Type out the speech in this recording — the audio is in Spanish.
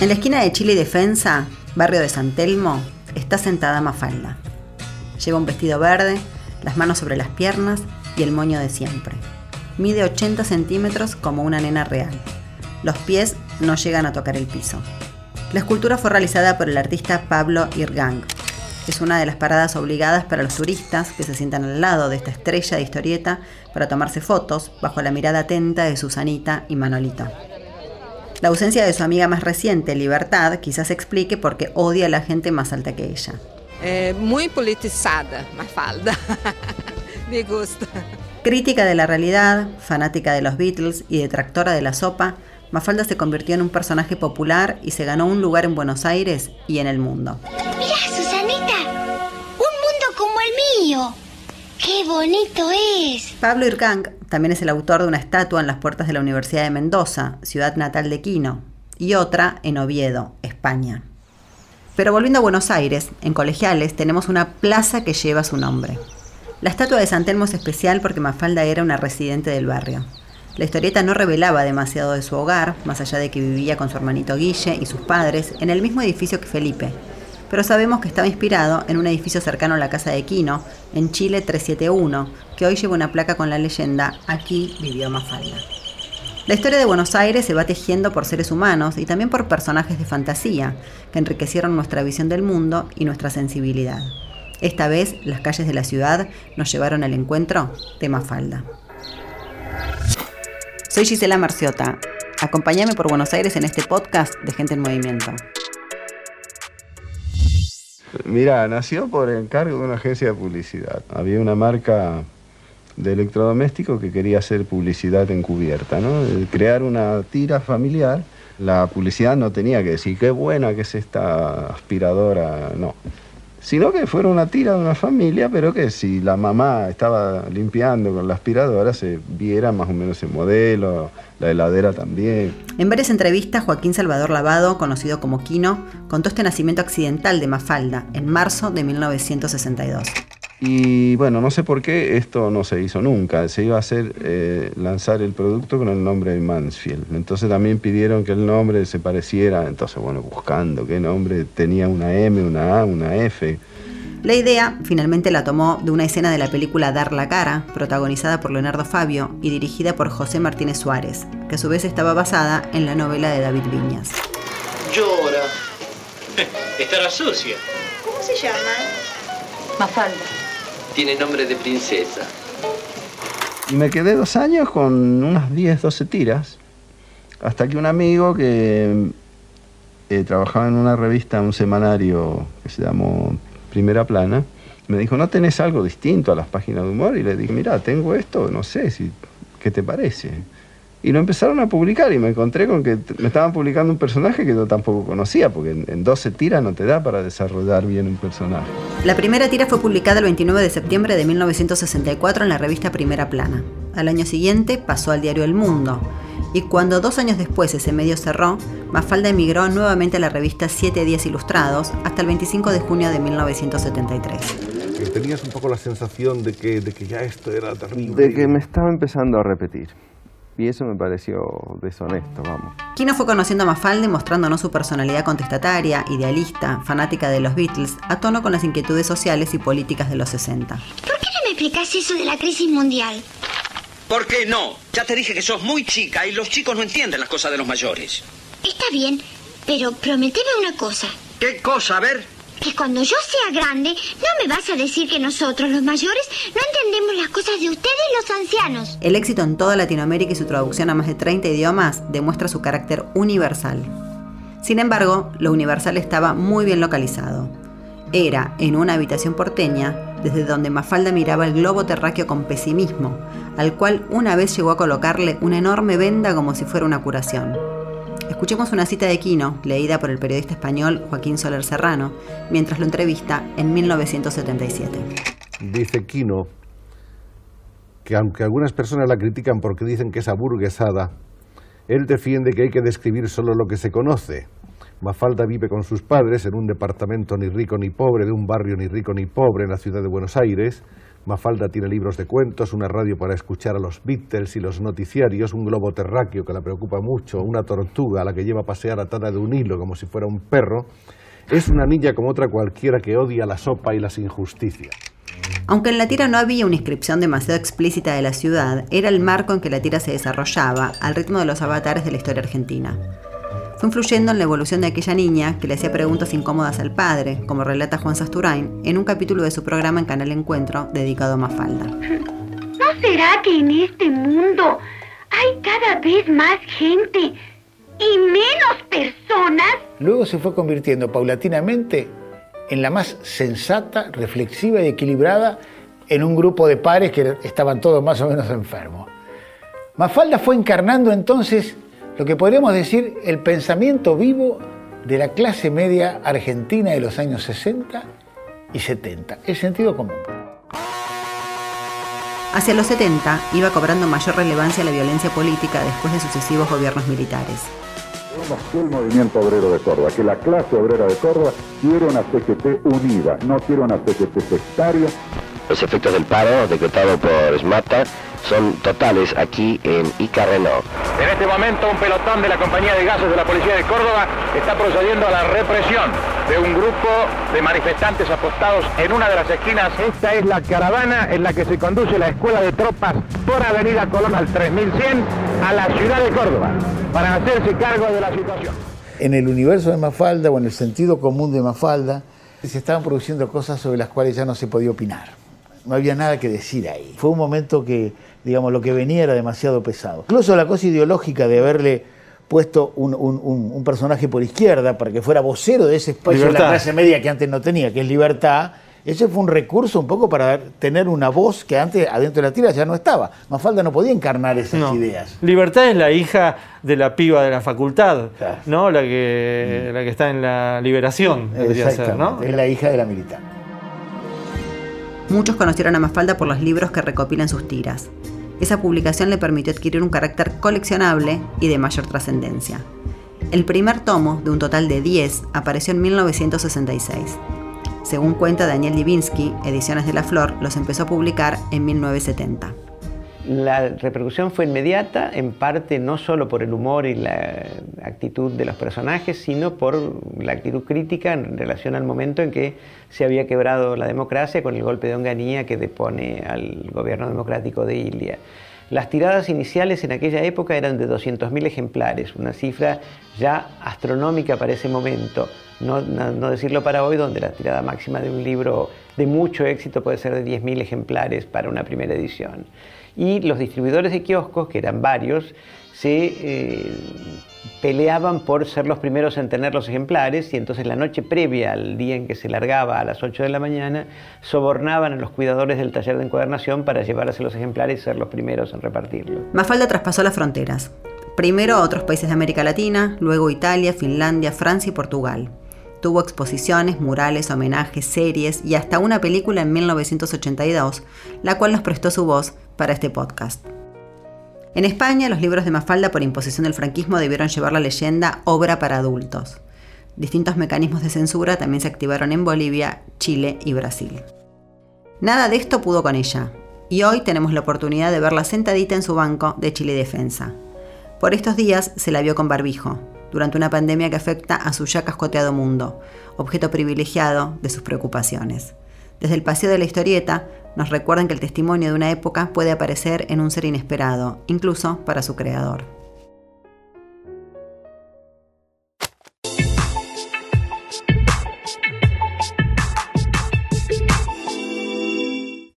En la esquina de Chile y Defensa, barrio de San Telmo, está sentada Mafalda. Lleva un vestido verde, las manos sobre las piernas y el moño de siempre. Mide 80 centímetros como una nena real. Los pies no llegan a tocar el piso. La escultura fue realizada por el artista Pablo Irgang. Es una de las paradas obligadas para los turistas que se sientan al lado de esta estrella de historieta para tomarse fotos bajo la mirada atenta de Susanita y Manolito. La ausencia de su amiga más reciente, Libertad, quizás explique por qué odia a la gente más alta que ella. Eh, muy politizada, Mafalda. Me gusta. Crítica de la realidad, fanática de los Beatles y detractora de la sopa, Mafalda se convirtió en un personaje popular y se ganó un lugar en Buenos Aires y en el mundo. Mira, Susanita, un mundo como el mío. ¡Qué bonito es! Pablo Irgang también es el autor de una estatua en las puertas de la Universidad de Mendoza, ciudad natal de Quino, y otra en Oviedo, España. Pero volviendo a Buenos Aires, en Colegiales tenemos una plaza que lleva su nombre. La estatua de San Telmo es especial porque Mafalda era una residente del barrio. La historieta no revelaba demasiado de su hogar, más allá de que vivía con su hermanito Guille y sus padres en el mismo edificio que Felipe, pero sabemos que estaba inspirado en un edificio cercano a la casa de Quino, en Chile 371, que hoy lleva una placa con la leyenda Aquí vivió Mafalda. La historia de Buenos Aires se va tejiendo por seres humanos y también por personajes de fantasía, que enriquecieron nuestra visión del mundo y nuestra sensibilidad. Esta vez, las calles de la ciudad nos llevaron al encuentro de Mafalda. Soy Gisela Marciota. Acompáñame por Buenos Aires en este podcast de Gente en Movimiento. Mira, nació por encargo de una agencia de publicidad. Había una marca de electrodoméstico que quería hacer publicidad encubierta, ¿no? Crear una tira familiar. La publicidad no tenía que decir qué buena que es esta aspiradora, no sino que fuera una tira de una familia, pero que si la mamá estaba limpiando con la aspiradora, se viera más o menos el modelo, la heladera también. En varias entrevistas, Joaquín Salvador Lavado, conocido como Quino, contó este nacimiento accidental de Mafalda en marzo de 1962. Y bueno, no sé por qué esto no se hizo nunca. Se iba a hacer eh, lanzar el producto con el nombre de Mansfield. Entonces también pidieron que el nombre se pareciera. Entonces, bueno, buscando qué nombre tenía una M, una A, una F. La idea finalmente la tomó de una escena de la película Dar la cara, protagonizada por Leonardo Fabio y dirigida por José Martínez Suárez, que a su vez estaba basada en la novela de David Viñas. Llora. Estará sucia. ¿Cómo se llama? Mafalda tiene nombre de princesa. Y me quedé dos años con unas 10, 12 tiras, hasta que un amigo que eh, trabajaba en una revista, un semanario que se llamó Primera Plana, me dijo, ¿no tenés algo distinto a las páginas de humor? Y le dije, mira, tengo esto, no sé, si, ¿qué te parece? Y lo empezaron a publicar y me encontré con que me estaban publicando un personaje que yo tampoco conocía, porque en, 12 tiras no te da para desarrollar bien un personaje. La primera tira fue publicada el 29 de septiembre de 1964 en la revista Primera Plana. Al año siguiente pasó al diario El Mundo. Y cuando dos años después ese medio cerró, Mafalda emigró nuevamente a la revista Siete Días Ilustrados hasta el 25 de junio de 1973. Tenías un poco la sensación de que, de que ya esto era terrible. De que me estaba empezando a repetir. Y eso me pareció deshonesto, vamos. Kino fue conociendo a Mafalda mostrándonos su personalidad contestataria, idealista, fanática de los Beatles, a tono con las inquietudes sociales y políticas de los 60. ¿Por qué no me explicas eso de la crisis mundial? ¿Por qué no? Ya te dije que sos muy chica y los chicos no entienden las cosas de los mayores. Está bien, pero prometeme una cosa. ¿Qué cosa? A ver que cuando yo sea grande, no me vas a decir que nosotros, los mayores, no entendemos las cosas de ustedes, los ancianos. El éxito en toda Latinoamérica y su traducción a más de 30 idiomas demuestra su carácter universal. Sin embargo, lo universal estaba muy bien localizado. Era en una habitación porteña, desde donde Mafalda miraba el globo terráqueo con pesimismo, al cual una vez llegó a colocarle una enorme venda como si fuera una curación. Escuchemos una cita de Quino, leída por el periodista español Joaquín Soler Serrano, mientras lo entrevista en 1977. Dice Quino que aunque algunas personas la critican porque dicen que es aburguesada, él defiende que hay que describir solo lo que se conoce. Mafalda vive con sus padres en un departamento ni rico ni pobre, de un barrio ni rico ni pobre en la ciudad de Buenos Aires. Mafalda tiene libros de cuentos, una radio para escuchar a los Beatles y los noticiarios, un globo terráqueo que la preocupa mucho, una tortuga a la que lleva a pasear atada de un hilo como si fuera un perro. Es una niña como otra cualquiera que odia la sopa y las injusticias. Aunque en la tira no había una inscripción demasiado explícita de la ciudad, era el marco en que la tira se desarrollaba, al ritmo de los avatares de la historia argentina. Fue influyendo en la evolución de aquella niña que le hacía preguntas incómodas al padre, como relata Juan Sasturain en un capítulo de su programa en Canal Encuentro dedicado a Mafalda. ¿No será que en este mundo hay cada vez más gente y menos personas? Luego se fue convirtiendo paulatinamente en la más sensata, reflexiva y equilibrada en un grupo de pares que estaban todos más o menos enfermos. Mafalda fue encarnando entonces lo que podríamos decir el pensamiento vivo de la clase media argentina de los años 60 y 70, el sentido común. Hacia los 70 iba cobrando mayor relevancia la violencia política después de sucesivos gobiernos militares el movimiento obrero de Córdoba, que la clase obrera de Córdoba quiere una CGT unida, no quiere una CGT sectaria. Los efectos del paro decretado por SMATA son totales aquí en Ica Renault. En este momento un pelotón de la compañía de gases de la policía de Córdoba está procediendo a la represión de un grupo de manifestantes apostados en una de las esquinas. Esta es la caravana en la que se conduce la escuela de tropas por Avenida Colón al 3100 a la ciudad de Córdoba para hacerse cargo de la situación. En el universo de Mafalda o en el sentido común de Mafalda se estaban produciendo cosas sobre las cuales ya no se podía opinar. No había nada que decir ahí. Fue un momento que digamos, lo que venía era demasiado pesado. Incluso la cosa ideológica de haberle puesto un, personaje por izquierda para que fuera vocero de ese espacio de la clase media que antes no tenía, que es libertad, ese fue un recurso un poco para tener una voz que antes adentro de la tira ya no estaba. Mafalda no podía encarnar esas ideas. Libertad es la hija de la piba de la facultad, ¿no? La que, mm. la que está en la liberación, ser, ¿no? Es la hija de la militar. Muchos conocieron a Mafalda por los libros que recopilan sus tiras. Esa publicación le permitió adquirir un carácter coleccionable y de mayor trascendencia. El primer tomo, de un total de 10, apareció en 1966. Según cuenta Daniel Divinsky, Ediciones de la Flor los empezó a publicar en 1970. La repercusión fue inmediata, en parte no solo por el humor y la actitud de los personajes, sino por la actitud crítica en relación al momento en que se había quebrado la democracia con el golpe de Onganía que depone al gobierno democrático de Ilia. Las tiradas iniciales en aquella época eran de 200.000 ejemplares, una cifra ya astronómica para ese momento, no, no, decirlo para hoy, donde la tirada máxima de un libro de mucho éxito puede ser de 10.000 ejemplares para una primera edición y los distribuidores de kioscos, que eran varios, se eh, peleaban por ser los primeros en tener los ejemplares y entonces la noche previa al día en que se largaba a las 8 de la mañana, sobornaban a los cuidadores del taller de encuadernación para llevarse los ejemplares y ser los primeros en repartirlos. Mafalda traspasó las fronteras. Primero a otros países de América Latina, luego Italia, Finlandia, Francia y Portugal. Tuvo exposiciones, murales, homenajes, series y hasta una película en 1982, la cual nos prestó su voz para este podcast. En España, los libros de Mafalda por imposición del franquismo debieron llevar la leyenda obra para adultos. Distintos mecanismos de censura también se activaron en Bolivia, Chile y Brasil. Nada de esto pudo con ella, y hoy tenemos la oportunidad de verla sentadita en su banco de Chile Defensa. Por estos días se la vio con barbijo, durante una pandemia que afecta a su ya cascoteado mundo, objeto privilegiado de sus preocupaciones. Desde el paseo de la historieta nos recuerdan que el testimonio de una época puede aparecer en un ser inesperado, incluso para su creador.